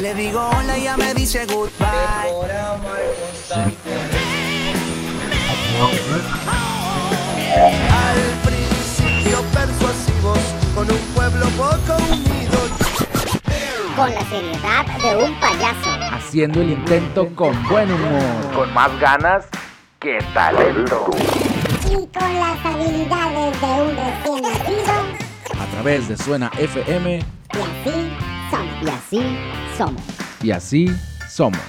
Le digo hola y ya me dice goodbye. Al principio persuasivos, con un pueblo poco unido. Con la seriedad de un payaso. Haciendo el intento con buen humor. Con más ganas que talento. Y con las habilidades de un recién nacido. A través de Suena FM. Y así. Y así somos. Y así somos.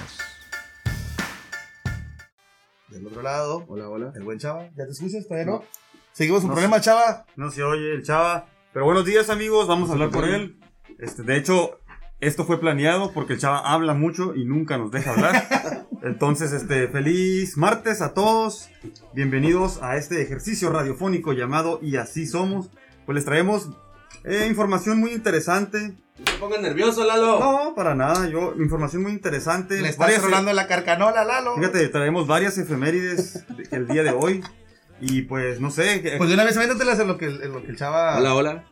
Del otro lado, Hola, hola. el buen Chava. ¿Ya te escuchas? ¿Todavía no? Seguimos con problema, Chava. No se oye el chava. Pero buenos días, amigos. Vamos a hablar con él. Este, de hecho, esto fue planeado porque el chava habla mucho y nunca nos deja hablar. Entonces, este, feliz martes a todos. Bienvenidos a este ejercicio radiofónico llamado Y así somos. Pues les traemos eh, información muy interesante. No te pongas nervioso, Lalo. No, para nada. Yo, información muy interesante. Le estás rolando la carcanola, Lalo. Fíjate, traemos varias efemérides de- el día de hoy. Y pues, no sé. que- Pues de una vez aviéntatelas en lo que, en lo que el Chava. Hola, hola.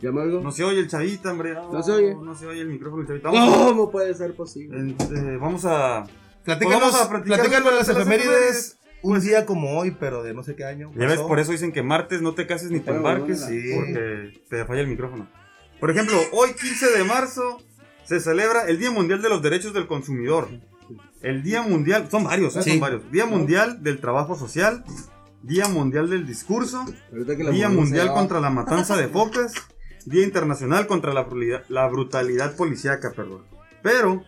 ¿Llama algo? No se oye el chavita, hombre. No se oye. No se oye el micrófono del chavita. Vamos, ¿Cómo puede ser posible? en- eh, vamos a. Platícanos, Pues vamos a platicar platícanos de las las efemérides. Un día como hoy, pero de no sé qué año. Ya ves, por eso dicen que martes no te cases ni te embarques. sí. Porque te falla el micrófono. Por ejemplo, hoy 15 de marzo se celebra el Día Mundial de los Derechos del Consumidor. El Día Mundial, son varios, ¿eh? Sí. son varios. Día Mundial del Trabajo Social. Día Mundial del Discurso. Día Mundial contra la Matanza de Focas. Día Internacional contra la, brutalidad- la brutalidad policíaca, perdón. Pero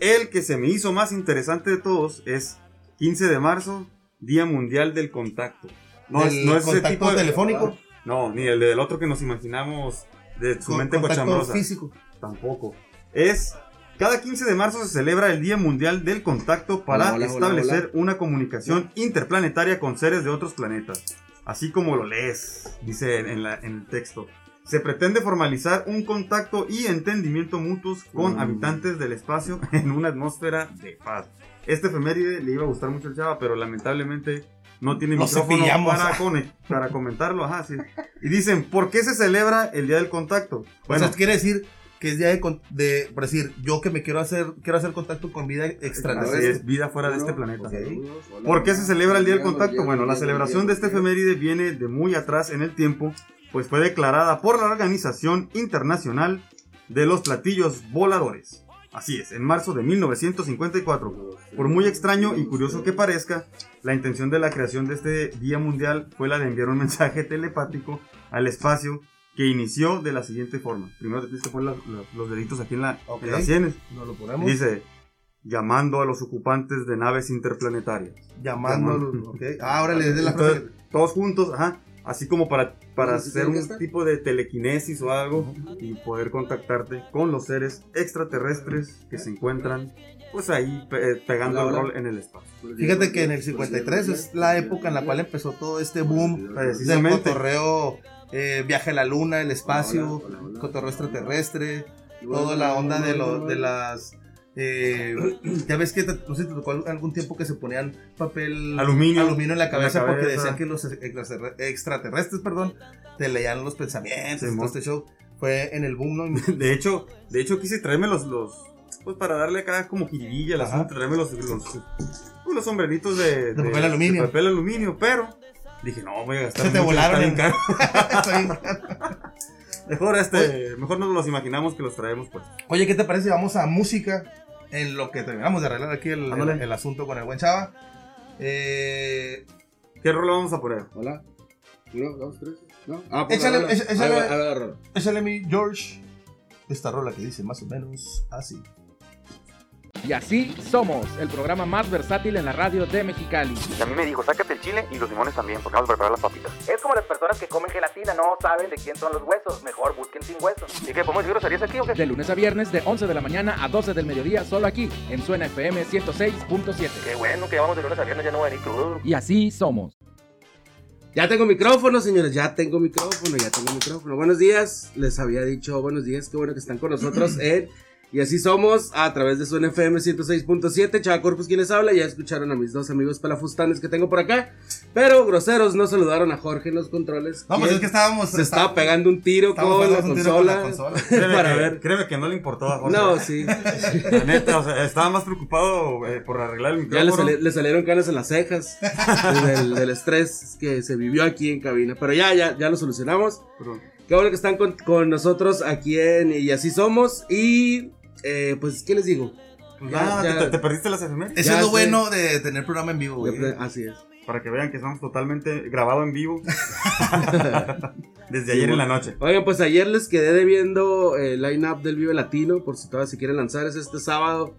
el que se me hizo más interesante de todos es 15 de marzo, Día Mundial del Contacto. No es, no es ese contacto tipo de... telefónico. No, ni el del otro que nos imaginamos de su Con- mente contacto cochambrosa. físico. Tampoco. Es... Cada 15 de marzo se celebra el Día Mundial del Contacto para Hola, hola, hola, establecer hola. una comunicación interplanetaria con seres de otros planetas. Así como lo lees, dice en, la- en el texto. Se pretende formalizar un contacto y entendimiento mutuos con Mm. habitantes del espacio en una atmósfera de paz. Este efeméride le iba a gustar mucho al chava, pero lamentablemente no tiene Lo micrófono para, cone- para comentarlo. Ajá, sí. Y dicen, ¿por qué se celebra el Día del Contacto? O sea, quiere decir que es día de, con- de, por decir, yo que me quiero hacer, quiero hacer contacto con vida extraterrestre. es, vida fuera de este planeta. Ok. Hola, ¿Por qué se celebra el Día del Contacto? Bueno, la celebración de este efeméride viene de muy atrás en el tiempo, pues fue declarada por la Organización Internacional de los Platillos Voladores. Así es, en marzo de 1954. Por muy extraño y curioso que parezca, la intención de la creación de este Día Mundial fue la de enviar un mensaje telepático al espacio que inició de la siguiente forma. Primero te tienes que poner la- la- los deditos aquí en, la, en las sienes. Nos lo ponemos. Dice, llamando a los ocupantes de naves interplanetarias. Llamándolo. Llamando. ok. Ah, ahora le des la. Entonces, todos juntos, ajá, así como para, para ¿Sí hacer un estar? tipo de telequinesis o algo y poder contactarte con los seres extraterrestres que se encuentran pues ahí pe- pegando el rol en el espacio. Fíjate que en el 53 es la época en la cual empezó todo este boom del Precisamente. cotorreo, eh, viaje a la luna, el espacio, Hola, hola, hola. cotorreo extraterrestre, toda la onda de, lo, de las... eh, ya ves que te, no sé si te tocó algún tiempo que se ponían papel Aluminio. aluminio en la cabeza, En la porque decían que los extraterre- extraterrestres perdón, te leían los pensamientos Simón. este show. Fue en el boom, ¿no? De hecho, de hecho quise traerme los, los pues para darle acá como jiribilla asunto, traerme los, los, pues, los sombreritos de, De papel aluminio. de papel aluminio, pero dije, no, voy a gastar Se te mucho, volaron está bien en- caro. Está bien. Mejor este, mejor nos los imaginamos que los traemos pues. Oye, ¿qué te parece? Vamos a música en lo que terminamos de arreglar aquí el, el- Ándale. el asunto con el buen chava. Eh, ¿Qué rol vamos a poner? Hola. Uno, dos, tres. ¿No? Ah, pues, Échale- échale- échale- échale mi George esta rola que dice más o menos así. Y así somos, el programa más versátil en la radio de Mexicali. Y a mí me dijo, sácate el chile y los limones también, porque vamos a preparar las papitas. Es como las personas que comen gelatina, no saben de quién son los huesos. Mejor busquen sin huesos. ¿Y qué? ¿Podemos decir groserías aquí o qué? De lunes a viernes, de 11 de la mañana a 12 del mediodía, solo aquí, en Suena FM 106.7. Qué bueno que vamos de lunes a viernes, ya no voy a venir crudo. Y así somos. Ya tengo micrófono, señores, ya tengo micrófono, ya tengo micrófono. Buenos días, les había dicho buenos días, qué bueno que están con nosotros en Y así somos a través de su NFM 106.7. Chava Corpus quien les habla. Ya escucharon a mis dos amigos pelafustanes que tengo por acá. Pero groseros no saludaron a Jorge en los controles. No, pues es que estábamos. se estaba pegando un tiro con la, pegándonos un tiro con la consola. Créeme para que, ver. créeme que no le importó a Jorge. No, sí. La neta, o sea, estaba más preocupado eh, por arreglar el Ya le, micrófono. sali- le salieron canas en las cejas del, del estrés que se vivió aquí en cabina. Pero ya, ya, ya lo solucionamos. Qué bueno que están con, con nosotros aquí en Y así somos. Y eh, pues, ¿qué les digo? Pues Ya, nada, ya. Te, te perdiste las efemérides. Eso Ya es lo sé. bueno de tener programa en vivo, güey. Así es. Para que vean que estamos totalmente grabado en vivo. Desde ayer en la noche. Oigan, pues ayer les quedé debiendo el line-up del Vive Latino, por si todavía se quieren lanzar, es este sábado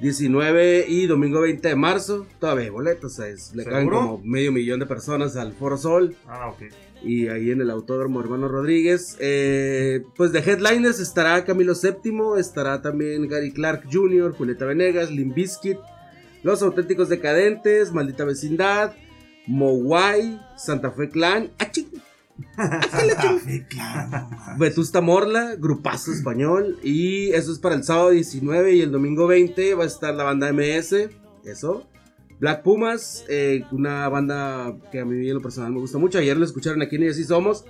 19 y domingo 20 de marzo. Todavía hay boletos, o sea, es- le caen como medio millón de personas al Foro Sol Ah, ok. Y ahí en el Autódromo Hermano Rodríguez. Eh, pues de headliners estará Camilo VII, estará también Gary Clark Jr., Julieta Venegas, Limp Bizkit, Los Auténticos Decadentes, Maldita Vecindad, Mowai, Santa Fe Clan, ¡Ah! Sí, claro. Vetusta Morla, grupazo español. Y eso es para el sábado 19 y el domingo 20 va a estar la banda MS. Eso. Black Pumas, eh, una banda que a mí en lo personal me gusta mucho. Ayer lo escucharon aquí en Y Así Somos.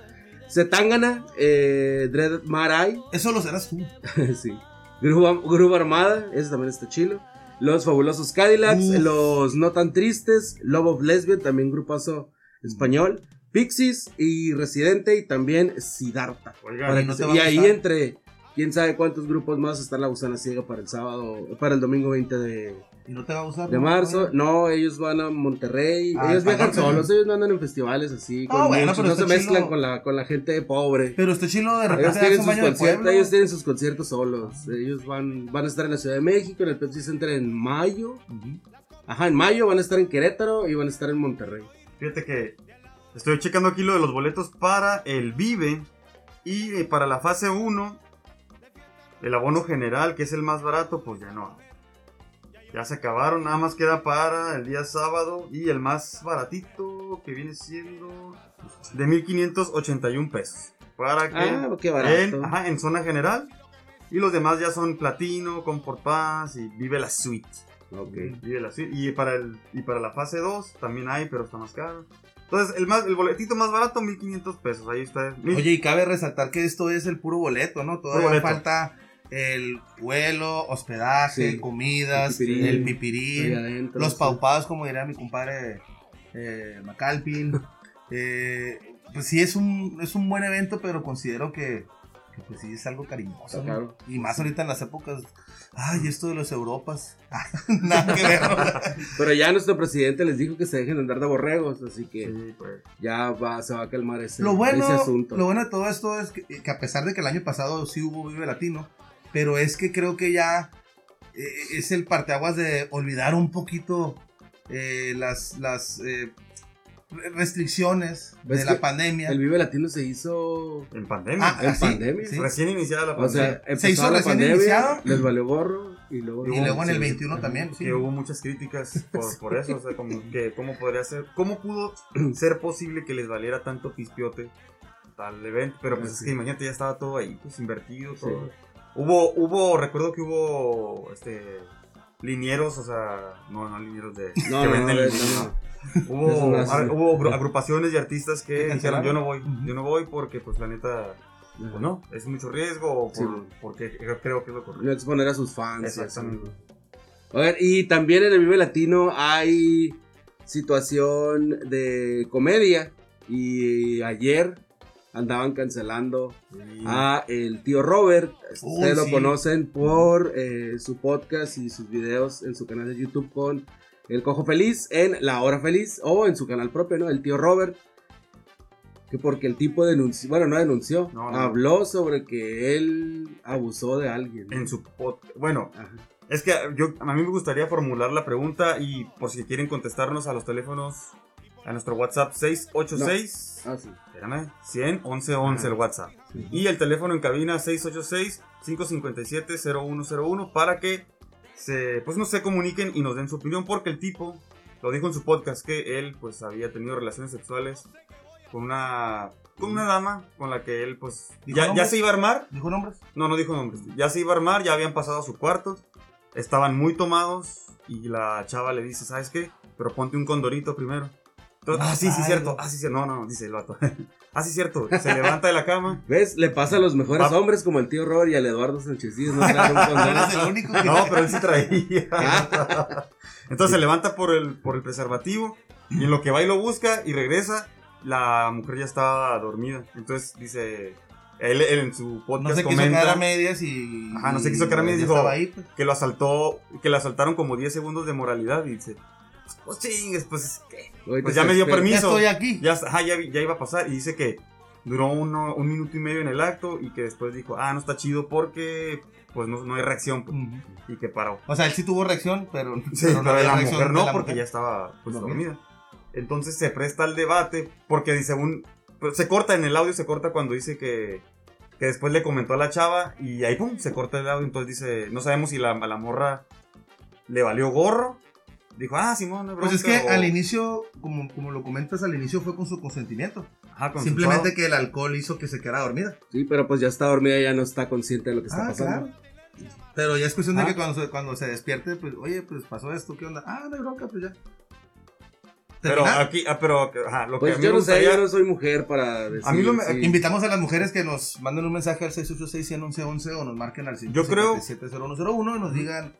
Zetangana, eh, Dread Marai, Eso lo serás tú. sí. Grupo, Grupo Armada, ese también está chilo. Los Fabulosos Cadillacs, Uf. Los No Tan Tristes, Love of Lesbian, también grupazo español. Pixies y Residente y también Siddhartha. ¿y no que ahí entre quién sabe cuántos grupos más está la gusana ciega para el sábado, para el domingo 20 de, ¿Y no te va a gustar? de no? marzo. No, ellos van a Monterrey, Ah, ellos viajan solos, ellos no andan en festivales así, con Ah, bueno, muchos, no se mezclan chilo. con la, con la gente pobre. Pero este chilo de Ellos repente tienen, hace sus conciertos, ellos tienen sus conciertos solos. Ellos van, van a estar en la Ciudad de México, en el Pepsi Center en mayo. Ajá, en mayo van a estar en Querétaro y van a estar en Monterrey. Fíjate que estoy checando aquí lo de los boletos para el Vive y eh, para la fase 1, el abono general, que es el más barato, pues ya no. Ya se acabaron, nada más queda para el día sábado y el más baratito que viene siendo de 1581 pesos. Para que Ah, qué barato. en, ajá, en zona general. Y los demás ya son Platino, Comfort Pass y Vive la Suite. Ok. Vive la suite. Y para, el, y para la fase 2 también hay, pero está más caro. Entonces, el, más, el boletito más barato, 1500 pesos. Ahí está. Oye, y cabe resaltar que esto es el puro boleto, ¿no? Todavía boleto. falta el vuelo, hospedaje, Sí. comidas, El pipirín. el Ahí pipirín, adentro, los sí. paupados, como diría mi compadre eh, Macalpin. Eh, pues sí, es un, es un buen evento, pero considero que, que, pues sí es algo cariñoso. Y más ahorita en las épocas. Ay, esto de los Europas. Nada que ver. Pero ya nuestro presidente les dijo que se dejen de andar de borregos, así que Sí, pues. ya va, se va a calmar ese, Lo bueno, ese asunto. lo bueno de todo esto es que, que a pesar de que el año pasado sí hubo Vive Latino, pero es que creo que ya eh, es el parteaguas de olvidar un poquito eh, las, las eh, re- restricciones ¿Ves de la pandemia. El Vive Latino se hizo En pandemia. Ah, en pandemia. sí. Recién iniciada la O pandemia. sea, Se hizo la recién pandemia, iniciado. les valió gorro y luego, Y luego en el sí. 21 Ajá. también. sí. que hubo muchas críticas por, por eso, o sea, como que cómo podría ser, cómo pudo ser posible que les valiera tanto pispiote tal evento, pero pues es que imagínate, ya estaba todo ahí, pues invertido, todo. Hubo, hubo, recuerdo que hubo, este, linieros, o sea, no, no linieros de, No, que no, venden no, linieros, Hubo, ar- hubo agru- agrupaciones y artistas que ¿Que dijeron, yo no voy, yo no voy porque, pues, la neta, pues no, es mucho riesgo, o por- porque creo, que es lo correcto. No exponer a sus fans. Exactamente. A ver, y también en el Vive Latino hay situación de comedia. Y ayer andaban cancelando a el tío Robert. Ustedes lo sí. conocen por eh, su podcast y sus videos en su canal de YouTube con El Cojo Feliz en La Hora Feliz o en su canal propio, ¿no? El tío Robert. Que porque el tipo denunció, bueno, no denunció, No, no. habló sobre que él abusó de alguien. En su pod- bueno, Ajá. Es que yo, a mí me gustaría formular la pregunta y por si quieren contestarnos a los teléfonos, a nuestro WhatsApp 686, Ah, sí. espérame, 100 11 11 el WhatsApp. Sí. Y el teléfono en cabina 686 557 0101 para que se, pues no se comuniquen y nos den su opinión porque el tipo lo dijo en su podcast que él pues había tenido relaciones sexuales con una con una dama con la que él pues ¿Dijo ya, ya se iba a armar. ¿Dijo nombres? No, no dijo nombres. Ya se iba a armar, ya habían pasado a su cuarto. Estaban muy tomados y la chava le dice, ¿sabes qué? Pero ponte un condorito primero. Entonces, ah, sí, sí, Ay. cierto. Ah, sí, cierto. No, no, dice el vato. ah, sí, cierto. Se levanta de la cama. ¿Ves? Le pasa a los mejores Va- hombres como el tío Robert y al Eduardo Sánchez no. Eres el único que... No, pero él sí traía. Entonces se levanta por el, por el preservativo y en lo que va y lo busca y regresa, la mujer ya estaba dormida. Entonces dice, él, él en su No podcast se quiso comenta quedar a medias y... Ajá, no se quiso quedar a medias, ya dijo- ahí, pues. que lo asaltó, que le asaltaron como 10 segundos de moralidad y dice, pues chingues, pues, Pues ya me dio permiso. Ya estoy aquí. Ya, ajá, ya, ya iba a pasar y dice que duró uno, un minuto y medio en el acto y que después dijo, ah, no está chido porque pues no, no hay reacción pues, Ujú. y que paró. O sea, él sí tuvo reacción, pero, Sí, pero pero había la reacción mujer no, la porque mujer. ya estaba pues, Dormida. dormida. Entonces se presta al debate, porque dice un. pues, se corta en el audio, se corta cuando dice que. Que después le comentó a la chava y ahí pum, se corta el audio. Entonces dice, no sabemos si la, a la morra le valió gorro. Dijo, ah, Simón, no Pues es que bronca", o- al inicio, como, como lo comentas, al inicio fue con su consentimiento. Ajá. Simplemente que el alcohol hizo que se quedara dormida. Sí, pero pues ya está dormida y ya no está consciente de lo que está Ah, pasando. claro. Pero ya es cuestión Ah. de que cuando se, cuando se despierte, pues, oye, pues pasó esto, ¿qué onda? Ah, no hay bronca, pues ya. Pero aquí, ah, pero ajá, lo que Pues a mí yo no sé, gustaría- yo no soy mujer para decir. A mí lo me- sí. Invitamos a las mujeres que nos manden un mensaje al 686-111 o nos marquen al Yo creo- 557-0101 y nos digan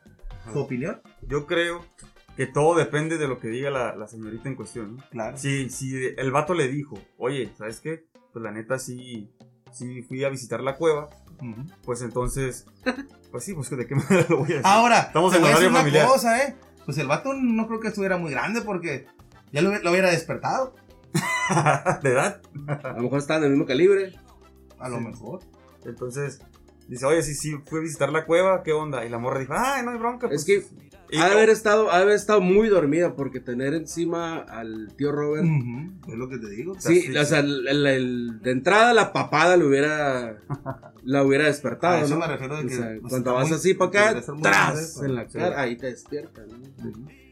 su opinión. Yo creo que todo depende de lo que diga la, la señorita en cuestión. ¿no? Claro. Si, si el vato le dijo, oye, ¿sabes qué? Pues la neta sí, sí fui a visitar la cueva, pues entonces, pues sí, pues de qué manera lo voy a decir. Ahora, Estamos en horario una familiar. cosa, ¿eh? Pues el vato no creo que estuviera muy grande porque ya lo, lo hubiera despertado. de edad. A lo mejor están del mismo calibre. A lo Sí. mejor. Entonces, dice, oye, sí, sí, fui a visitar la cueva, ¿qué onda? Y la morra dijo, ay, no hay bronca. Es pues". que Y- ha de haber estado, ha de haber estado muy dormida porque tener encima al tío Robert. Ujú, Es lo que te digo. Sí, Sí, o sea, el- el- el- de entrada la papada le hubiera la hubiera despertado, A eso ¿no? me refiero de O que, sea, pues, cuando vas muy- así para acá, tras en la sí. cara, ahí te despierta, ¿no?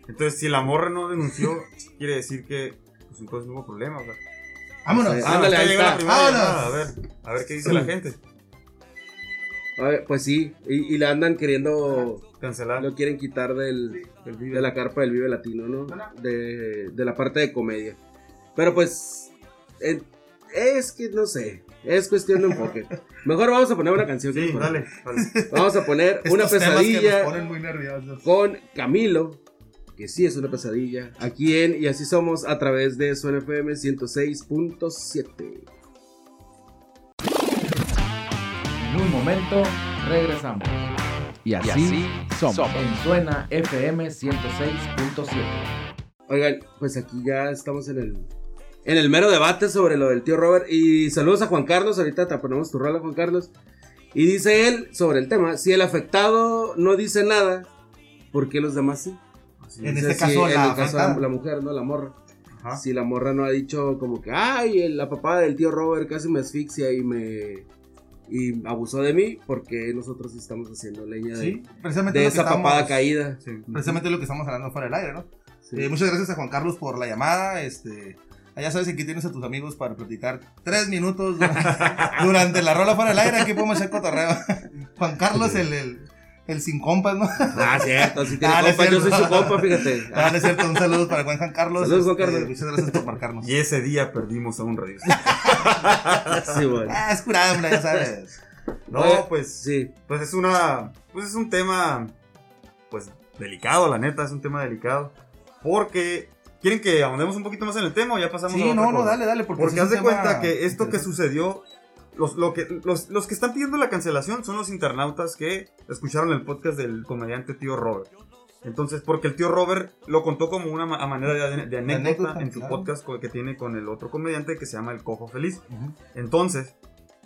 Entonces, si la morra no denunció, quiere decir que, pues entonces no hubo problema. o sea. Vámonos. Sí. Ah, Ándale, ahí está. Vámonos. A ver, a ver qué dice la gente. A ver, pues sí, y, y le andan queriendo, Cancelar. lo quieren quitar del, de la carpa del Vive Latino, ¿no? De, de la parte de comedia. Pero pues, eh, es que no sé, es cuestión de enfoque. Mejor vamos a poner una canción. ¿qué Sí, dale, dale. Vamos a poner una Estos temas que nos pesadilla ponen muy nerviosos. con Camilo, que sí es una pesadilla, aquí en Y Así Somos a través de Suena FM 106.7. En un momento regresamos. Y así, somos. En Suena FM 106.7. Oigan, pues aquí ya estamos en el, en el mero debate sobre lo del tío Robert. Y saludos a Juan Carlos, ahorita te ponemos tu rola, Juan Carlos. Y dice él sobre el tema, si el afectado no dice nada, ¿por qué los demás sí? En Dice, este caso, en la el caso la, la mujer, ¿no? La morra. Ajá. Si la morra no ha dicho como que, ay, la papá del tío Robert casi me asfixia y me... Y abusó de mí, porque nosotros estamos haciendo leña de, Sí, precisamente de lo que esa estamos- papada caída. Sí. Precisamente lo que estamos hablando fuera del aire, ¿no? Sí. Eh, muchas gracias a Juan Carlos por la llamada. Este, ya sabes aquí tienes a tus amigos para platicar tres minutos durante, durante la rola fuera del aire. Aquí podemos hacer cotorreo. Juan Carlos, el, el, el sin compas, ¿no? Ah, cierto, si tiene Ah, no es compa, yo soy su compa, fíjate. Ah, no es cierto, un saludo para Juan Carlos. Saludos, Juan Este, Carlos. muchas gracias por marcarnos. Y ese día perdimos a un radio. Sí, bueno. Ah, es curada, hombre, ya sabes. No, Oye, pues, Sí, pues es una, pues es un tema, pues delicado, la neta, es un tema delicado, porque quieren que ahondemos un poquito más en el tema o ya pasamos a Sí, no, no, dale, dale. Porque, Porque sí haz de cuenta que esto que sucedió, los, lo que, los, los que están pidiendo la cancelación son los internautas que escucharon el podcast del comediante tío Robert. Entonces, porque el tío Robert lo contó como una ma- a manera de, de anécdota, anécdota, en su claro. podcast que tiene con el otro comediante que se llama El Cojo Feliz. Entonces,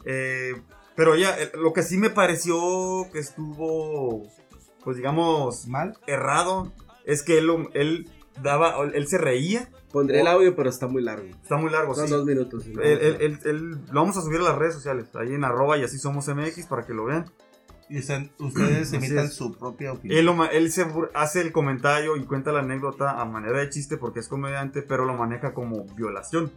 eh, pero ya, eh, lo que sí me pareció que estuvo, pues digamos, Mal. errado, es que él, él daba, él se reía. pondré el audio, pero está muy largo. Está muy largo, Son sí. dos minutos. Él- él- él- él- lo vamos a subir a las redes sociales, ahí en arroba y así somos MX para que lo vean. Y usted- ustedes Así emitan su propia opinión. Él, él se hace el comentario y cuenta la anécdota a manera de chiste porque es comediante, pero lo maneja como violación.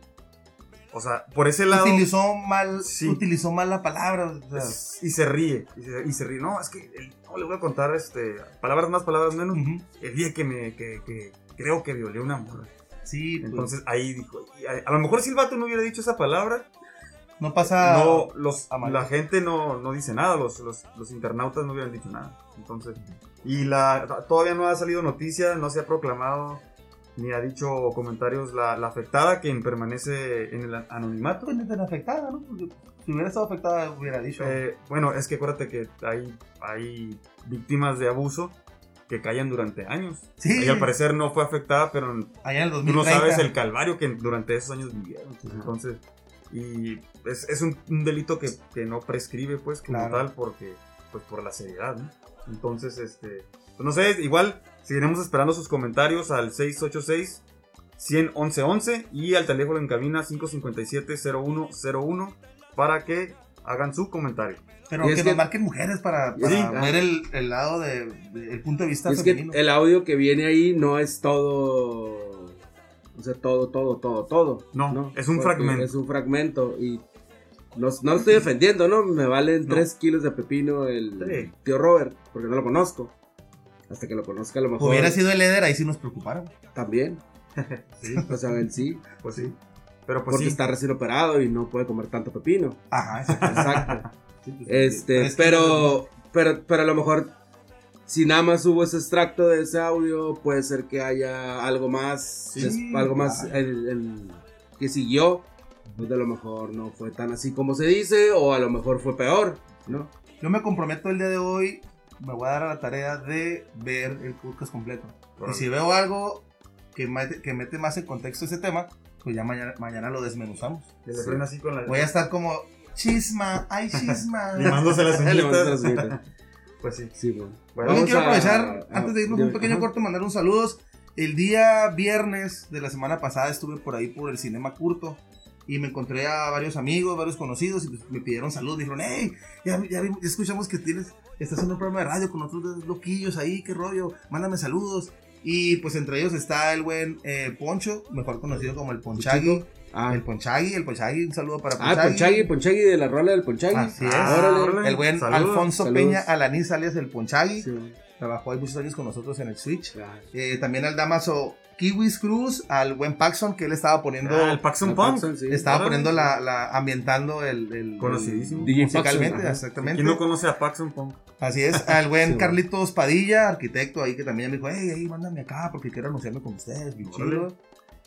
O sea, por ese lado. Utilizó mal, Sí. utilizó mal la palabra. o sea, es- y se ríe. Y se, y se ríe. No, es que. el- no, le voy a contar este, palabras más, palabras menos. El día que me. Que, que creo que violé una morra. Sí, pues, Entonces ahí dijo. a, a lo mejor si el vato no hubiera dicho esa palabra. no pasa. no, los, la gente no, no dice nada. Los, los, los internautas no hubieran dicho nada. Entonces. Y la, todavía no ha salido noticia, no se ha proclamado. Ni ha dicho comentarios la, la afectada, quien permanece en el anonimato. Pues tan afectada, ¿no? Porque si hubiera estado afectada, hubiera dicho. Eh, bueno, es que acuérdate que hay, hay víctimas de abuso que callan durante años. sí, Y al parecer no fue afectada, pero allá en el tú 2030. no sabes el calvario que durante esos años vivieron. Entonces, y es, es un, un delito que, que no prescribe, pues, como Claro. tal, porque, pues, por la seriedad, ¿no? Entonces, este, pues, no sé, igual seguiremos esperando sus comentarios al 686 111 y al teléfono en cabina 557-0101 para que hagan su comentario. Pero que, es nos que- marquen mujeres para, para Sí, ver el, el lado de, de- el punto de vista que el audio que viene ahí no es todo. O sea, todo, todo, todo, todo. No, es un fragmento. Es un fragmento. Y no, no lo estoy defendiendo, ¿no? Me valen No. 3 kilos de pepino el Sí. tío Robert, porque no lo conozco. Hasta que lo conozca, a lo mejor. Hubiera sido el líder, ahí sí nos preocuparon. También. Sí, O sea, en sí. pues sí. Pero pues porque sí. está recién operado y no puede comer tanto pepino. Ajá, exacto. Exacto. Sí, pues, Este, pero, pero, pero a lo mejor, si nada más hubo ese extracto de ese audio, puede ser que haya algo más, Sí, algo más el que siguió, pues a lo mejor no fue tan así como se dice, o a lo mejor fue peor, ¿no? Yo me comprometo el día de hoy, me voy a dar a la tarea de ver el podcast completo. Y si veo algo que mete, que mete más en contexto ese tema, pues ya mañana, mañana lo desmenuzamos. Que le así con la. Voy a estar como, chisma, ay chisma. limándose las Le mandé las uñitas. Pues sí. Sí, bueno. Bueno, quiero a- aprovechar, a- antes de irnos ya- un pequeño ajá. corto, mandar un saludos. El día viernes de la semana pasada estuve por ahí por el Cinema Curto y me encontré a varios amigos, varios conocidos y pues, me pidieron salud. Dijeron, hey, ya, ya, escuchamos que tienes, estás en un programa de radio con otros dos loquillos ahí, qué rollo, mándame saludos. Y pues entre ellos está el buen eh, Poncho, mejor conocido como el Ponchagui. Ah, El Ponchagui, el Ponchagui, un saludo para ah, Ponchagui, Ponchagui de la rola del Ponchagui. Así es. Ah, Órale. órale. El buen Saludos. Alfonso Saludos. Peña Alanis alias el Ponchagui. Sí. Trabajó ahí muchos años con nosotros en el Switch. Ah, Eh, también al Damaso Kiwis Cruz, al buen Paxson, que él estaba poniendo, Ah, el Paxson el Punk. Paxson, sí. estaba poniendo la, la- ambientando el, el- Conocidísimo. el- DJ musicalmente, Paxson, exactamente. ¿Quién no conoce a Paxson Punk? Así es, al buen Sí. Carlitos Padilla, arquitecto ahí que también me dijo, hey, hey, mándame acá porque quiero anunciarme con ustedes, bien chido.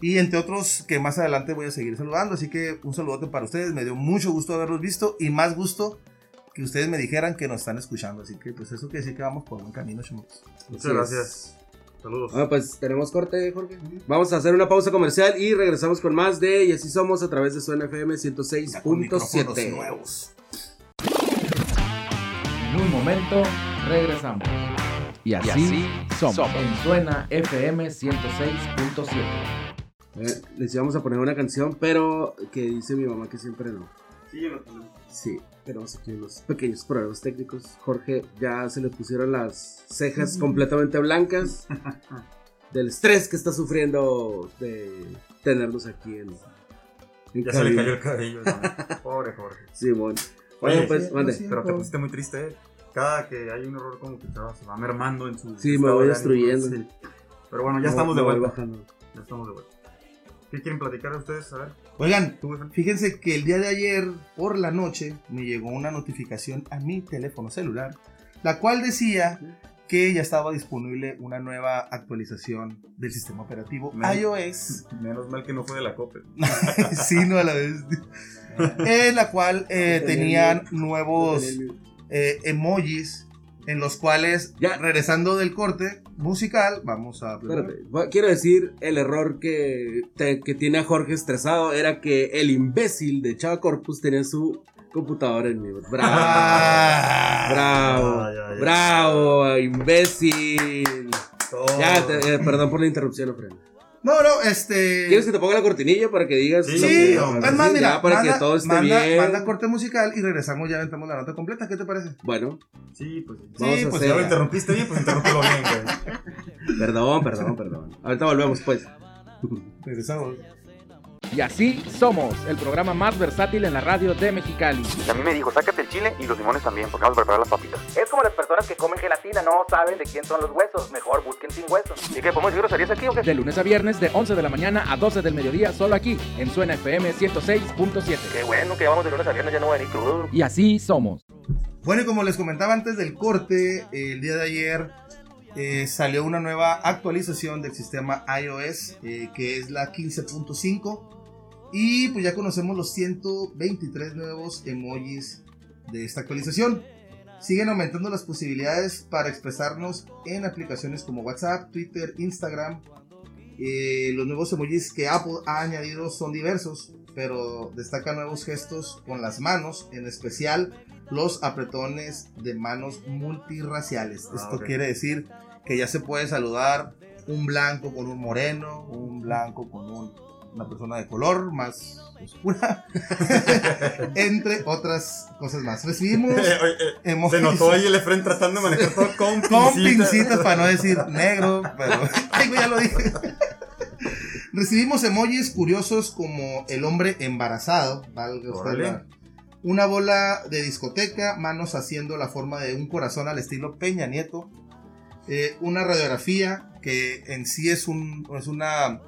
Y entre otros que más adelante voy a seguir saludando, así que un saludote para ustedes, me dio mucho gusto haberlos visto y más gusto que ustedes me dijeran que nos están escuchando, así que pues eso quiere decir que vamos por buen camino, chamacos. Muchas gracias. Saludos. Bueno, pues tenemos corte, Jorge. Vamos a hacer una pausa comercial y regresamos con más de Y así somos a través de su NFM Ya con micrófonos 106.7. nuevos. En un momento regresamos. Y así, somos. En Suena FM 106.7. Eh, les íbamos a poner una canción, pero que dice mi mamá que siempre no. Sí, yo lo tengo. Sí, tenemos aquí unos pequeños problemas técnicos. Jorge ya se le pusieron las cejas completamente blancas del estrés que está sufriendo de tenernos aquí en, en Ya se le cayó el cabello. ¿no? Pobre Jorge. Sí, bueno. Oye, pues, sí, mande. sí. Pero te pusiste muy triste, ¿eh? Cada que hay un error como que se va- se va mermando en su... Sí, me voy de ánimo, destruyendo. sí. Pero bueno, ya No, estamos de vuelta. bajando. Ya estamos de vuelta. ¿Qué quieren platicar de ustedes? A ver, Oigan, fíjense que el día de ayer por la noche me llegó una notificación a mi teléfono celular, la cual decía que ya estaba disponible una nueva actualización del sistema operativo Me- iOS, Menos mal que no fue de la COPE. sí, no a la vez, en la cual eh, tenían nuevos eh, emojis en los cuales, Ya. regresando del corte musical, vamos a... Espérate, quiero decir, el error que, te- que tiene a Jorge estresado era que el imbécil de Chava Corpus tenía su computadora en mute. Bravo, Ah. bravo, bravo, imbécil. Ya, te- eh, perdón por la interrupción, Efraín. No, no, este... ¿Quieres que te ponga la cortinilla para que digas? Sí, que- es más, mira, ya, para manda, que todo esté manda- bien. manda corte musical y regresamos ya aventamos la nota completa. ¿Qué te parece? Bueno, Sí, pues... Vamos Sí, a pues hacer- Ya lo interrumpiste bien, pues interrúmpelo bien, güey. perdón, perdón, perdón. Ahorita volvemos, pues. Regresamos. Y así somos, el programa más versátil en la radio de Mexicali. Y a mí me dijo, sácate el chile y los limones también, porque vamos a preparar las papitas. Es como las personas que comen gelatina, no saben de quién son los huesos. Mejor busquen sin huesos. ¿Y qué, podemos decir groserías aquí o qué? De lunes a viernes, de 11 de la mañana a 12 del mediodía, solo aquí, en Suena FM 106.7. Qué bueno que vamos de lunes a viernes, ya no voy a venir crudo. Y así somos. Bueno, y como les comentaba antes del corte, el día de ayer eh, salió una nueva actualización del sistema iOS, eh, que es la 15.5. Y pues ya conocemos los 123 nuevos emojis de esta actualización. Siguen aumentando las posibilidades para expresarnos en aplicaciones como WhatsApp, Twitter, Instagram. Eh, los nuevos emojis que Apple ha añadido son diversos, pero destacan nuevos gestos con las manos, en especial los apretones de manos multirraciales. Ah, Esto quiere decir que ya se puede saludar un blanco con un moreno, un blanco con un- una persona de color más oscura, entre otras cosas más. Recibimos eh, se notó ahí el Efren tratando de manejar todo con con pincitas. pincitas para no decir negro, pero ay, ya lo dije. Recibimos emojis curiosos como el hombre embarazado, valga usted una bola de discoteca, manos haciendo la forma de un corazón al estilo Peña Nieto, eh, una radiografía que en sí es, un, es una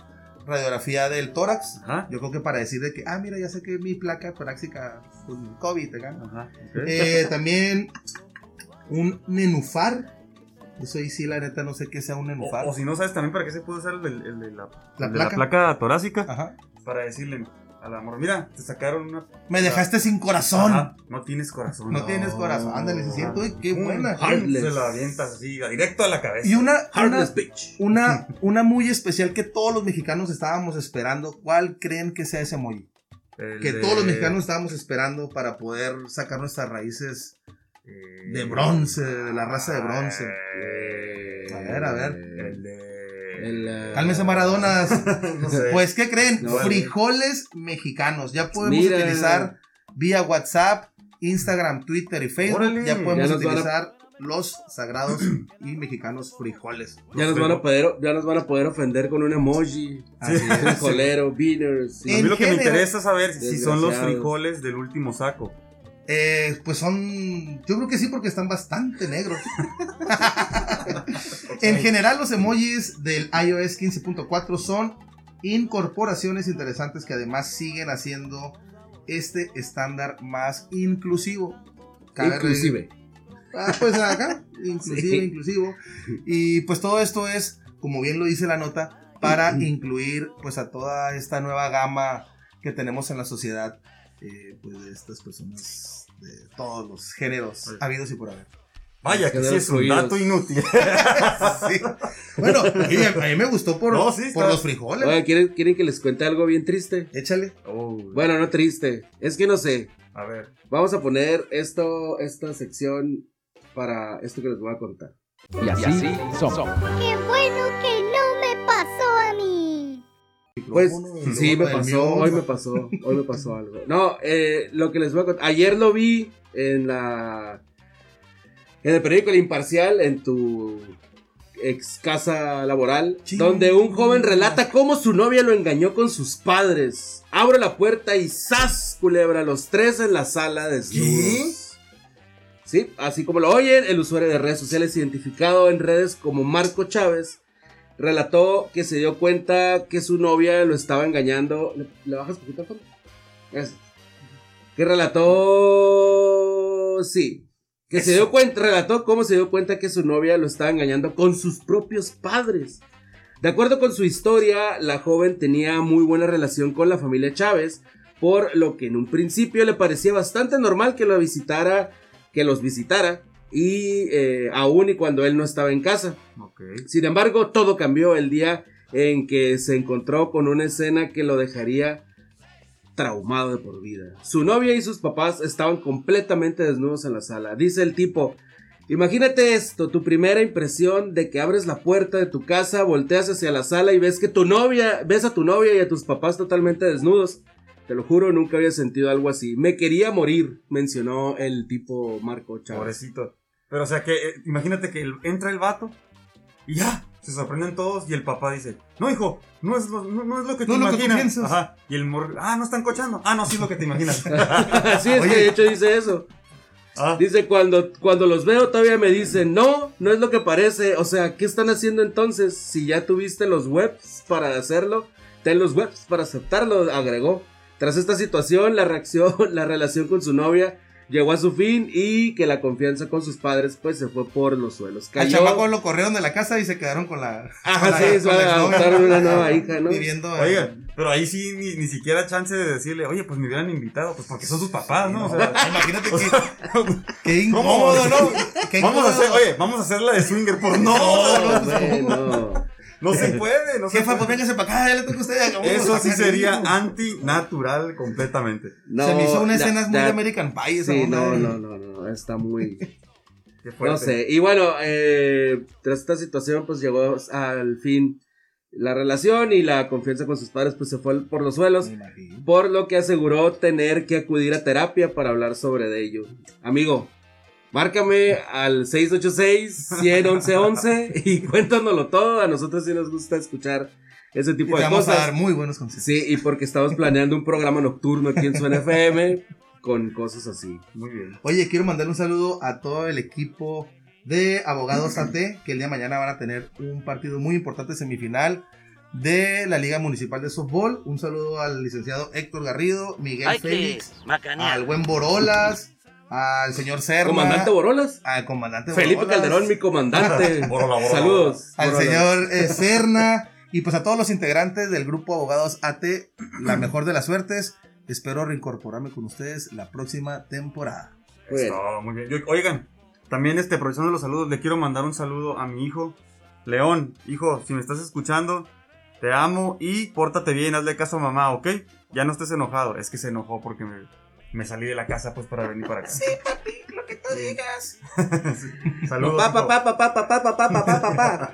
radiografía del tórax. Ajá. Yo creo que para decir de que, ah, mira, ya sé que mi placa torácica con COVID, ¿te gana? Ajá. ok. Eh, también un nenufar. Eso ahí sí, la neta, no sé qué sea un nenufar. O, o si no sabes también para qué se puede usar el, el de la, La de la placa. placa torácica. Ajá. Para decirle a la morra, mira, te sacaron una... Me dejaste sin corazón. Ajá, no tienes corazón. No tienes corazón. Ándale, se siente, uy, qué buena. Heartless. Se la avientas así, directo a la cabeza. Y una, una, Heartless bitch. una, una muy especial que todos los mexicanos estábamos esperando. ¿Cuál creen que sea ese emoji? El Que de- todos los mexicanos estábamos esperando para poder sacar nuestras raíces eh, de bronce, de la raza de bronce. eh, A ver, a ver. El de... El, eh, Cálmese no sé. Pues, ¿qué creen? No, Frijoles mexicanos. Ya podemos Mira. utilizar vía WhatsApp, Instagram, Twitter y Facebook. Órale. ya podemos Ya a- utilizar los sagrados y mexicanos frijoles. ya nos van a poder, ya nos van a poder ofender con un emoji. Así es. Frijolero, beaners. sí. A mí lo que me interesa saber si son los frijoles del último saco. Eh, pues son. Yo creo que sí, porque están bastante negros. En general, los emojis del iOS 15.4 son incorporaciones interesantes que además siguen haciendo este estándar más inclusivo. Cabe Inclusive. Ah, pues acá, inclusive, Sí. inclusivo. Y pues todo esto es, como bien lo dice la nota, para incluir pues a toda esta nueva gama que tenemos en la sociedad, eh, pues de estas personas de todos los géneros habidos y por haber. Vaya, que sí es un fluidos. dato inútil. Sí. Bueno, a mí, me gustó por, No, sí, por está- los frijoles. Oye, ¿quieren, ¿quieren que les cuente algo bien triste? Échale. Oh, Bueno, no triste. Es que no sé. a ver. Vamos a poner esto, esta sección para esto que les voy a contar. Y así, somos. Qué bueno que no me pasó a mí. Pues sí, me pasó, hoy me pasó, hoy me pasó algo. No, eh, lo que les voy a contar. Ayer lo vi en la. En el periódico El Imparcial, en tu ex casa laboral, donde un joven relata cómo su novia lo engañó con sus padres. Abro la puerta y ¡zas! Culebra, los tres en la sala desnudos. Sí, así como lo oyen, el usuario de redes sociales identificado en redes como Marco Chávez relató que se dio cuenta que su novia lo estaba engañando. ¿Le, le bajas poquito al fondo? Gracias. Que relató. Sí. Que se dio cuenta, relató cómo se dio cuenta que su novia lo estaba engañando con sus propios padres. De acuerdo con su historia, la joven tenía muy buena relación con la familia Chávez, por lo que en un principio le parecía bastante normal que lo visitara, que los visitara, y eh, aún y cuando él no estaba en casa. Sin embargo, todo cambió el día en que se encontró con una escena que lo dejaría traumado de por vida. Su novia y sus papás estaban completamente desnudos en la sala. Dice el tipo, imagínate esto, tu primera impresión de que abres la puerta de tu casa, volteas hacia la sala y ves que tu novia, ves a tu novia y a tus papás totalmente desnudos. Te lo juro, nunca había sentido algo así. Me quería morir, mencionó el tipo Marco Chávez. Pobrecito. Pero o sea que, eh, imagínate que el- entra el vato y ya, se sorprenden todos y el papá dice, no hijo, no es lo, no, no es lo que te No es lo que tú imaginas. piensas. Ajá. Y el morro, ah, no están cochando. Ah, no, sí es lo que te imaginas. sí, es que de hecho dice eso. Ah, Dice, cuando, cuando los veo todavía me dicen, no, no es lo que parece. O sea, ¿qué están haciendo entonces? Si ya tuviste los webs para hacerlo, ten los webs para aceptarlo, agregó. Tras esta situación, la reacción, la relación con su novia llegó a su fin y que la confianza con sus padres pues se fue por los suelos. Al Cayó... chamaco lo corrieron de la casa y se quedaron con la. Ajá, con sí, con la adoptaron una nueva hija, ¿no? Viviendo. en- Oiga, pero ahí sí ni, ni siquiera chance de decirle, oye, pues me hubieran invitado, pues porque son sus papás, ¿no? O sea, Imagínate o que. Qué incómodo, ¿no? Qué vamos a hacer, oye, vamos a hacer la de swinger por no, No, no, Bueno, no se puede, no se Jefa, pues puede. véngase para acá, ya le toca a usted. Eso sí sería antinatural completamente. no, Se me hizo unas da- escenas muy de American Pie esa Sí, onda, no, eh. no, no, no, está muy... No sé, y bueno, eh, tras esta situación pues llegó al fin la relación y la confianza con sus padres pues se fue por los suelos, por lo que aseguró tener que acudir a terapia para hablar sobre de ello. Amigo, márcame al 686-111 y cuéntanoslo todo, a nosotros sí nos gusta escuchar ese tipo te de vamos a cosas. dar muy buenos consejos. Sí, y porque estamos planeando un programa nocturno aquí en Suena FM con cosas así. Muy bien. Oye, quiero mandarle un saludo a todo el equipo de Abogados AT, que el día de mañana van a tener un partido muy importante semifinal de la Liga Municipal de Softball. Un saludo al licenciado Héctor Garrido, Miguel Félix, al buen Borolas, al señor Serma, Comandante Borolas. al comandante Felipe Borolas, Calderón, mi comandante. Borola, borola, Saludos. al Borolas. señor eh, Serna y pues a todos los integrantes del grupo Abogados AT, la mejor de las suertes. Espero reincorporarme con ustedes la próxima temporada. Muy bien. Eso, muy bien. Yo- oigan, también este, aprovechando los saludos, le quiero mandar un saludo a mi hijo, León. Hijo, si me estás escuchando, te amo y pórtate bien, hazle caso a mamá, ¿ok? Ya no estés enojado. Es que se enojó porque me, me salí de la casa pues para venir para acá. Sí, papi, lo que tú digas. Saludos. Papá, papá, papá, papá, papá, papá, papá.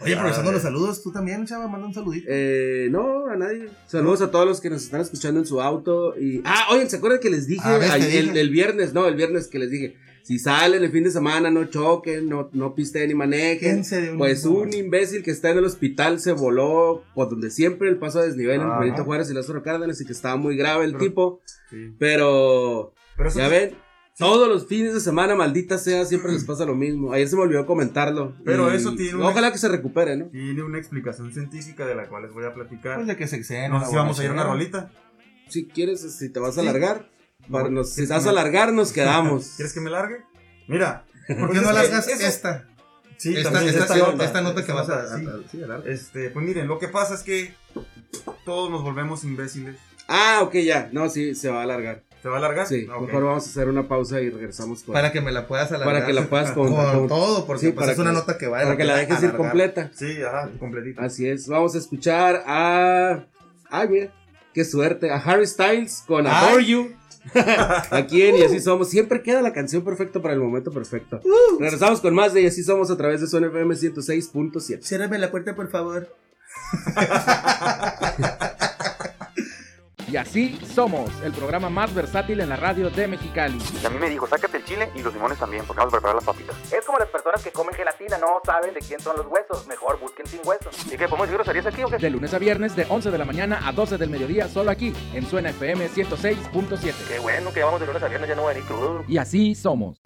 Oye, Ah, aprovechando los saludos, tú también, chava, manda un saludito. Eh, no, a nadie. Saludos a todos los que nos están escuchando en su auto. Y... Ah, oigan, ¿se acuerdan que les dije A ver, te ay- el, dije. el viernes? No, el viernes que les dije. Si salen el fin de semana, no choquen, no, no pisten ni manejen. Quédense de un- Pues un imbécil que está en el hospital se voló por donde siempre el paso a desnivel en. Benito Juárez y Lázaro Cárdenas y que estaba muy grave el Pero- tipo. Sí. Pero Pero eso Ya ven, todos los fines de semana, maldita sea, siempre les pasa lo mismo. Ayer se me olvidó comentarlo. Pero eso tiene una- Ojalá que se recupere, ¿no? tiene una explicación científica de la cual les voy a platicar. Pues de que se exceden. no sé si vamos a ir a una rolita. Si quieres, si te vas a Sí. alargar, para No, nos- si ¿quieres te vas a alargar, nos quedamos. ¿Quieres que me largue? Mira. ¿Por qué no alargas Eso- esta? Sí, esta, también esta, esta esta nota. nota que vas a. nota, sí. a- sí. Este, pues miren, lo que pasa es que todos nos volvemos imbéciles. Ah, ok, ya. No, sí, se va a alargar. ¿Se va a alargar? Sí, mejor vamos a hacer una pausa y regresamos con. Para que me la puedas alargar. para que la puedas con, con- con- todo, porque Sí, pues, para es una que- nota que va para que la dejes ir completa. Sí, ajá, completito. Así es. Vamos a escuchar a. Ay, mira. Qué suerte. A Harry Styles con Ay. Adore You. Aquí en Y Así Somos. Siempre queda la canción perfecta para el momento perfecto. Uh. Regresamos con más de Y Así Somos a través de Son FM 106.7. Ciérrame la puerta, por favor. Y así somos, el programa más versátil en la radio de Mexicali. Y a mí me dijo, sácate el chile y los limones también, porque vamos a preparar las papitas. Es como las personas que comen gelatina, no saben de quién son los huesos. Mejor busquen sin huesos. ¿Y qué, podemos decir groserías aquí o qué? De lunes a viernes, de 11 de la mañana a 12 del mediodía, solo aquí, en Suena FM 106.7. Qué bueno que vamos de lunes a viernes, ya no voy a venir crudo. Y así somos.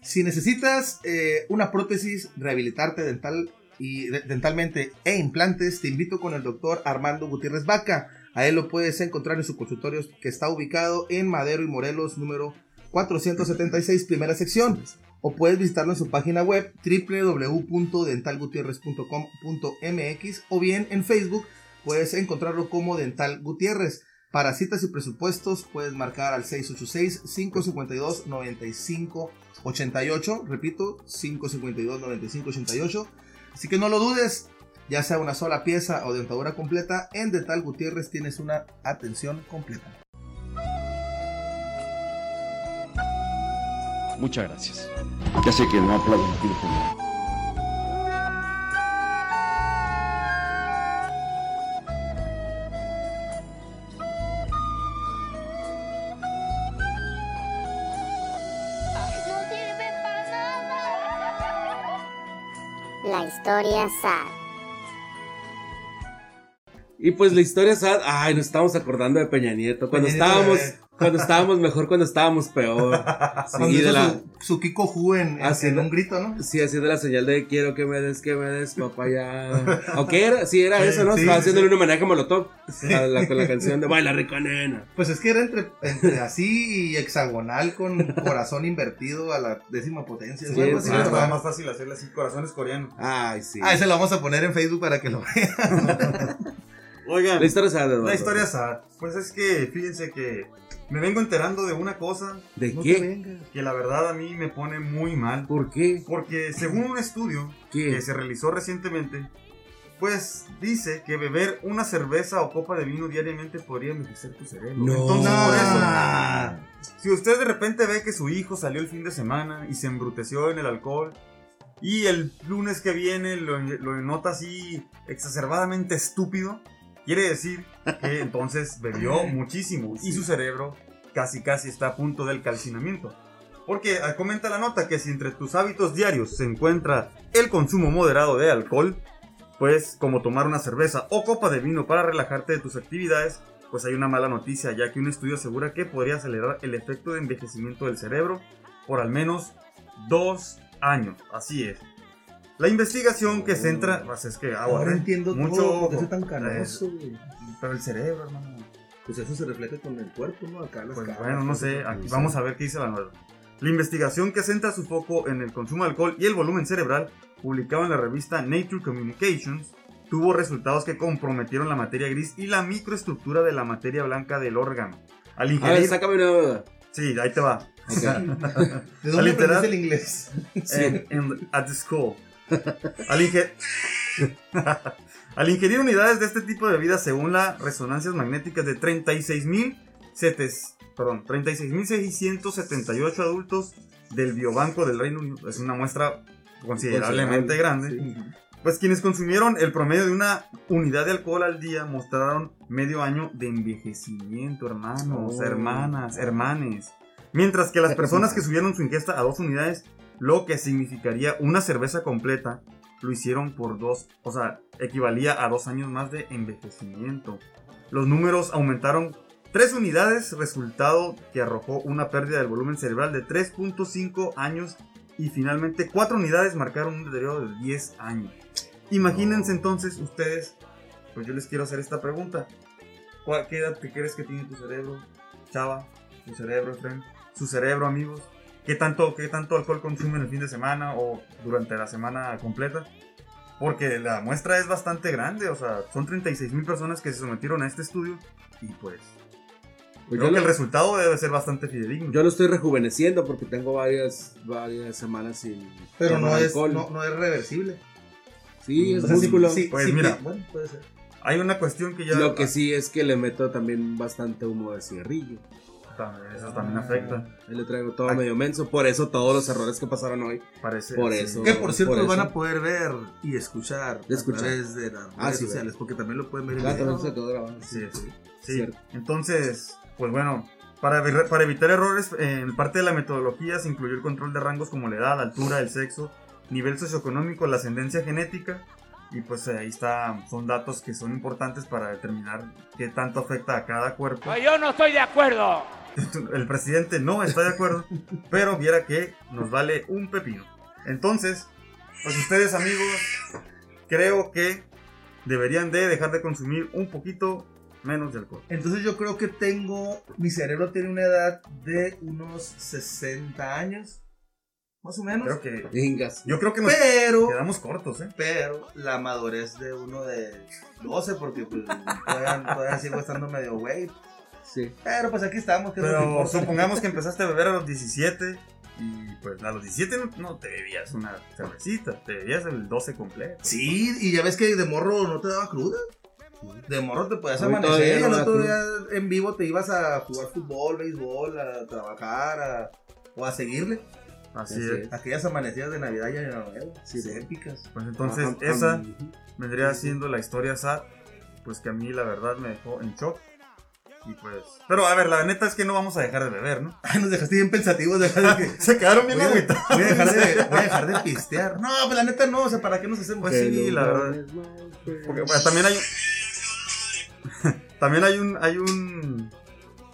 Si necesitas eh, una prótesis, rehabilitarte dental y de- dentalmente e implantes, te invito con el doctor Armando Gutiérrez Vaca. A él lo puedes encontrar en su consultorio que está ubicado en Madero y Morelos, número 476, primera sección. O puedes visitarlo en su página web www.dentalgutierrez.com.mx o bien en Facebook puedes encontrarlo como Dental Gutiérrez. Para citas y presupuestos puedes marcar al 686-552-9588. Repito, 552-9588. Así que no lo dudes, ya sea una sola pieza o dentadura completa, en Dental Gutiérrez tienes una atención completa. Muchas gracias. Ya sé que no aplaudo el teléfono. La historia sad. Y pues la historia sad, ay, nos estamos acordando de Peña Nieto. Cuando Peña Nieto, estábamos, bebé. cuando estábamos mejor, cuando estábamos peor. Sí, de la, su, su Kiko Ju en, de- un grito, ¿no? sí, haciendo la señal de quiero que me des, que me des, papaya. ¿O qué era? Sí, era eso, ¿no? sí, Estaba sí, haciéndole un homenaje a Molotov. a la- con la canción de Baila rica nena. Pues es que era entre, entre así y hexagonal con corazón invertido a la décima potencia. Sí. Estaba más fácil hacerle así corazones coreanos. Ay, sí. Ah, ese lo vamos a poner en Facebook para que lo vean. Oigan, La historia sad, Eduardo. la historia sad. Pues es que fíjense que me vengo enterando de una cosa ¿De No qué? que la verdad a mí me pone muy mal. ¿Por qué? Porque según un estudio ¿Qué? que se realizó recientemente, pues dice que beber una cerveza o copa de vino diariamente podría envejecer tu cerebro. No. Entonces, por eso, Ah. si usted de repente ve que su hijo salió el fin de semana y se embruteció en el alcohol, y el lunes que viene lo, lo nota así exacerbadamente estúpido, quiere decir que entonces bebió muchísimo y su cerebro casi casi está a punto del calcinamiento. Porque ah, comenta la nota que si entre tus hábitos diarios se encuentra el consumo moderado de alcohol, pues como tomar una cerveza o copa de vino para relajarte de tus actividades, pues hay una mala noticia ya que un estudio asegura que podría acelerar el efecto de envejecimiento del cerebro por al menos dos años. Así es. La investigación que centra, pues es que agua, Ahora ¿eh? entiendo mucho todo, por qué ojo. soy tan canoso, güey. Pero el cerebro, hermano. Pues eso se refleja con el cuerpo, ¿no? Acá las Pues caras, bueno, no pues, sé, eso, aquí vamos a ver qué dice la nueva. La investigación que centra su foco en el consumo de alcohol y el volumen cerebral, publicado en la revista Nature Communications, tuvo resultados que comprometieron la materia gris y la microestructura de la materia blanca del órgano. Al A ver, ingerir... sácame una duda. Sí, ahí te va. Ok. ¿De Al dónde literal- aprendes el inglés? en, en- at the school. Al, inge- Al ingerir unidades de este tipo de bebidas según las resonancias magnéticas de 36.000 setes- perdón, 36.678 adultos del biobanco del Reino Unido, es una muestra considerablemente grande, pues quienes consumieron el promedio de una unidad de alcohol al día mostraron medio año de envejecimiento, hermanos, Oh. hermanas, hermanes. Mientras que las personas que subieron su ingesta a dos unidades, lo que significaría una cerveza completa, lo hicieron por dos, o sea, equivalía a dos años más de envejecimiento. Los números aumentaron tres unidades, resultado que arrojó una pérdida del volumen cerebral de 3.5 años y finalmente cuatro unidades marcaron un deterioro de 10 años. Imagínense entonces ustedes, pues yo les quiero hacer esta pregunta. ¿Cuál, ¿Qué edad te crees que tiene tu cerebro, chava? ¿Tu cerebro, Efraín? ¿Su cerebro, amigos? ¿Qué tanto, ¿Qué tanto alcohol consumen el fin de semana o durante la semana completa? Porque la muestra es bastante grande, o sea, son 36 mil personas que se sometieron a este estudio y pues Pues creo yo, que el resultado debe ser bastante fidedigno. yo lo estoy rejuveneciendo porque tengo varias, varias semanas sin Pero no es, alcohol. no, no es reversible. Sí, es O sea, sí- músculo. sí- Pues sí, mira. Bueno, puede ser. Hay una cuestión que ya... Lo que sí es que le meto también bastante humo de cigarrillo. También, eso también afecta. Ahí le traigo todo Ay. medio menso. Por eso todos los errores que pasaron hoy. Parece. Por sí. eso. Que por cierto por lo van eso. a poder ver y escuchar, Escuchar. a través de las Ah, redes sí, sociales, porque también lo pueden ver en Ah, video. se quedó grabado. Sí, sí. Sí. Entonces, pues bueno, para, para evitar errores, en parte de la metodología se incluyó el control de rangos como la edad, la altura, el sexo, nivel socioeconómico, la ascendencia genética. Y pues ahí está, son datos que son importantes para determinar qué tanto afecta a cada cuerpo. Yo no estoy de acuerdo. El presidente no está de acuerdo, pero viera que nos vale un pepino. Entonces, pues ustedes amigos, creo que deberían de dejar de consumir un poquito menos de alcohol. Entonces yo creo que tengo, mi cerebro tiene una edad de unos 60 años, más o menos. Creo que Vengas. yo creo que nos Pero, quedamos cortos, ¿eh? pero la madurez de uno de 12, porque pues, todavía, todavía sigo estando medio güey. Sí. Pero pues aquí estamos. Pero supongamos que empezaste a beber a los 17 y pues a los 17 no, no te bebías una cervecita, te bebías el 12 completo. Sí, y ya ves que de morro no te daba cruda. De morro te podías Hoy amanecer, y no el otro día en vivo te ibas a jugar fútbol, béisbol, a trabajar a- o a seguirle. Así es. es. Aquellas amanecidas de Navidad y Año Nuevo, Sí, épicas. Pues entonces Ajá, esa ujú. vendría siendo la historia sad, pues que a mí la verdad me dejó en shock. Y pues. Pero a ver, la neta es que no vamos a dejar de beber, ¿no? Ay, nos dejaste bien pensativos. de que- Se quedaron bien agüitados. voy a dejar de, voy a dejar de pistear. No, pues la neta no, o sea, ¿para qué nos hacemos Pues sí, la verdad. Porque bueno, también hay un. también hay un. Hay un.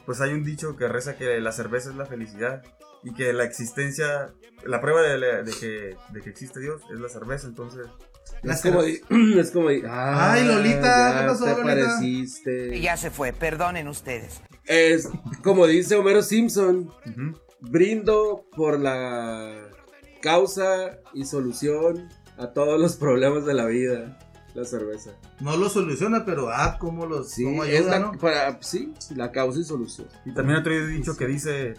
Pues hay un dicho que reza que la cerveza es la felicidad. Y que la existencia. La prueba de, la- de que, de que existe Dios es la cerveza. Entonces. Es como, es como di- Ay, Lolita, ya ¿qué pasó, te Lolita? apareciste. Ya se fue, perdonen ustedes. Es como dice Homero Simpson, brindo por la causa y solución a todos los problemas de la vida, la cerveza. No lo soluciona, pero ah, cómo los Sí, cómo es ayuda, la, ¿no? para, sí, la causa y solución. Y también otro dicho que dice.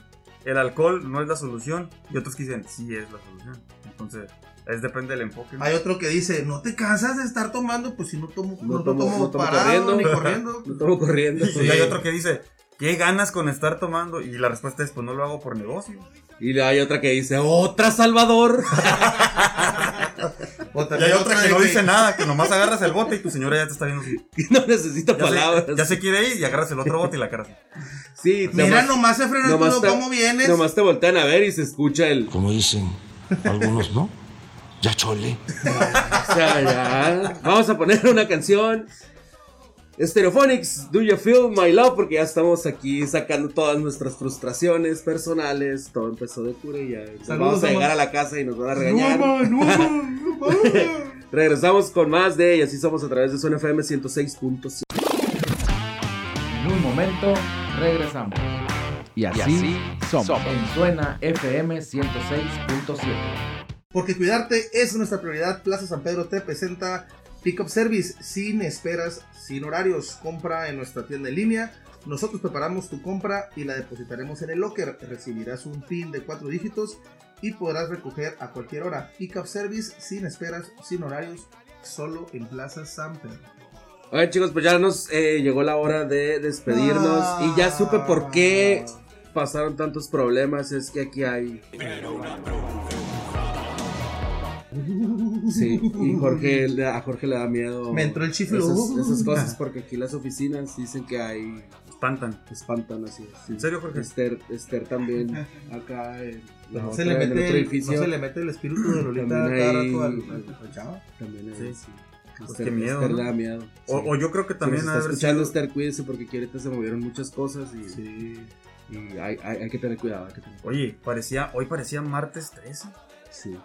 El alcohol no es la solución. Y otros que dicen, sí es la solución. Entonces, es depende del enfoque. ¿no? Hay otro que dice, no te cansas de estar tomando, pues si no tomo, no, No tomo, tomo- no tomo parado corriendo. ni corriendo. No estamos corriendo. Y hay otro que dice, ¿qué ganas con estar tomando? Y la respuesta es, pues no lo hago por negocio. Y hay otra que dice, otra Salvador. O Y también hay otra que no dice nada, que nomás agarras el bote y tu señora ya te está viendo así. no necesita Ya palabras. se, ya se quiere ir y agarras el otro bote y la cara así. Sí, Mira nomás- nomás se frena nomás todo te- cómo vienes. Nomás te voltean a ver y se escucha el. Como dicen algunos, ¿no? Ya chole. O sea, ya. Vamos a poner una canción. Stereophonics, Do You Feel My Love? Porque ya estamos aquí sacando todas nuestras frustraciones personales. Todo empezó de cura y ya. Saludos, vamos a llegar a la casa y nos van a regañar. No, no, no. Regresamos con más de Y así somos a través de Zona FM 106.7. En un momento regresamos. Y así, somos. En Suena FM 106.7. Porque cuidarte es nuestra prioridad. Plaza San Pedro te presenta Pickup Service sin esperas, sin horarios. Compra en nuestra tienda en línea. Nosotros preparamos tu compra y la depositaremos en el locker. Recibirás un PIN de cuatro dígitos y podrás recoger a cualquier hora. Pickup Service sin esperas, sin horarios, solo en Plaza San Pedro. Oye chicos, pues ya nos eh, llegó la hora de despedirnos Ah. y ya supe por qué pasaron tantos problemas. Es que aquí hay... Sí, y Jorge, le- a Jorge le da miedo. Me entró el chiflo. Esas, esas cosas porque aquí las oficinas dicen que hay... Espantan. Espantan así. sí. ¿En serio, Jorge? Esther, Esther también acá en, la No otra- se, le en el mete otro el, edificio. no se le mete el espíritu de Lolita cada hay- rato al, al- al chavo. También Sí. hay, sí. Pues Esther- qué miedo, Esther ¿no? le da miedo. O, sí. o yo creo que también si está escuchando sido- Esther, cuídese porque aquí ahorita se movieron muchas cosas y, y hay, hay, hay que tener cuidado. Hay que tener cuidado. Oye, parecía, hoy parecía martes 13. Sí.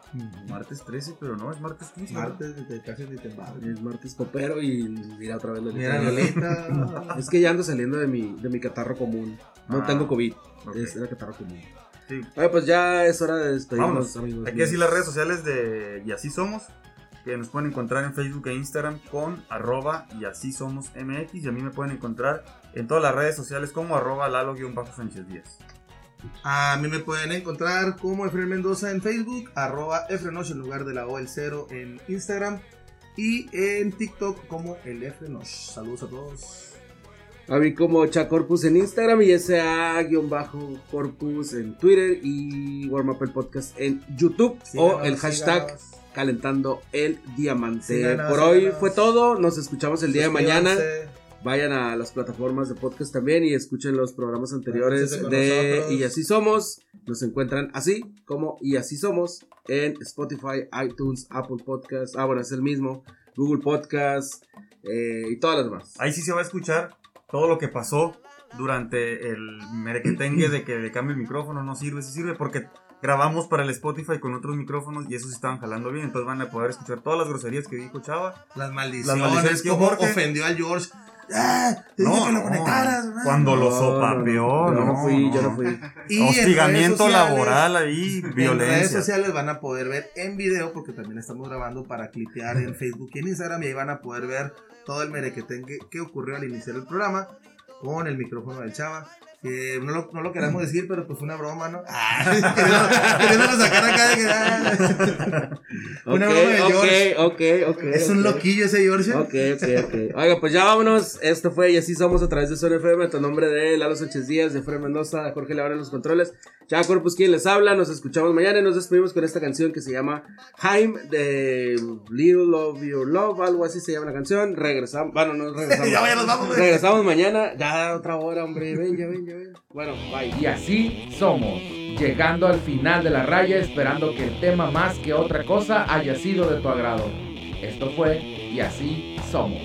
Martes 13, pero no, es martes 15. ¿no? Martes de casi ni te embargo. Es martes copero y mira otra vez la Mira, Lolita. Es que ya ando saliendo de mi, de mi catarro común. No Ah, tengo COVID, ok. es el catarro común. Sí. Oye, pues ya es hora de despedirnos, amigos. Que decir las redes sociales de Y Así Somos, que nos pueden encontrar en Facebook e Instagram con arroba y así somos MX. Y a mí me pueden encontrar en todas las redes sociales como arroba lalo-sánchez Díaz. A mí me pueden encontrar como Efren Mendoza en Facebook, arroba Efrenosh en lugar de la O el cero en Instagram y en TikTok como el Efrenosh. Saludos a todos. A mí como Chacorpus en Instagram y SA-Corpus en Twitter y Warm Up el Podcast en YouTube o el hashtag síganos. calentando el diamante. Síganos, Por hoy fue todo, nos escuchamos el día de mañana. Vayan a las plataformas de podcast también y escuchen los programas anteriores de nosotros. Y así somos. Nos encuentran así como Y así somos en Spotify, iTunes, Apple Podcast. Ah, bueno, es el mismo. Google Podcast eh, y todas las demás. Ahí sí se va a escuchar todo lo que pasó durante el merequetengue de que le cambie el micrófono. No sirve, sí sirve porque grabamos para el Spotify con otros micrófonos y esos estaban jalando bien. Entonces van a poder escuchar todas las groserías que dijo Chava. Las maldiciones, Las maldiciones que Jorge- ofendió al George. ¡Ah! No, que lo no. conectaras. Cuando lo sopapeó, no, no, fui, yo no fui. Y en Hostigamiento redes sociales- laboral ahí, En redes violencia. sociales van a poder ver en video porque también estamos grabando para clipear en Facebook y en Instagram y ahí van a poder ver todo el merequetengue que ocurrió al iniciar el programa con el micrófono del Chava. Que no lo, no lo queramos decir, pero pues fue una broma, ¿no? Ah, queriéndolo sacar acá de que. ah. una Ok, broma de George. ok, ok, ok. Es un loquillo ese George. Ok, ok, ok. Oiga, pues ya vámonos. Esto fue Y así somos a través de Zona FM. A nombre de Lalo Sánchez Díaz, de Fred Mendoza, Jorge Levar en los controles. Ya Corpus, quien les habla. Nos escuchamos mañana y nos despedimos con esta canción que se llama Jaime de Little of Your Love. Algo así se llama la canción. Regresamos. Bueno, no regresamos. Ya, ya nos vamos, güey. Regresamos mañana. Ya otra hora, hombre. Ven, ya ven, ya ven. Bueno, bye. Y así somos, llegando al final de la raya esperando que el tema más que otra cosa haya sido de tu agrado. Esto fue Y así somos.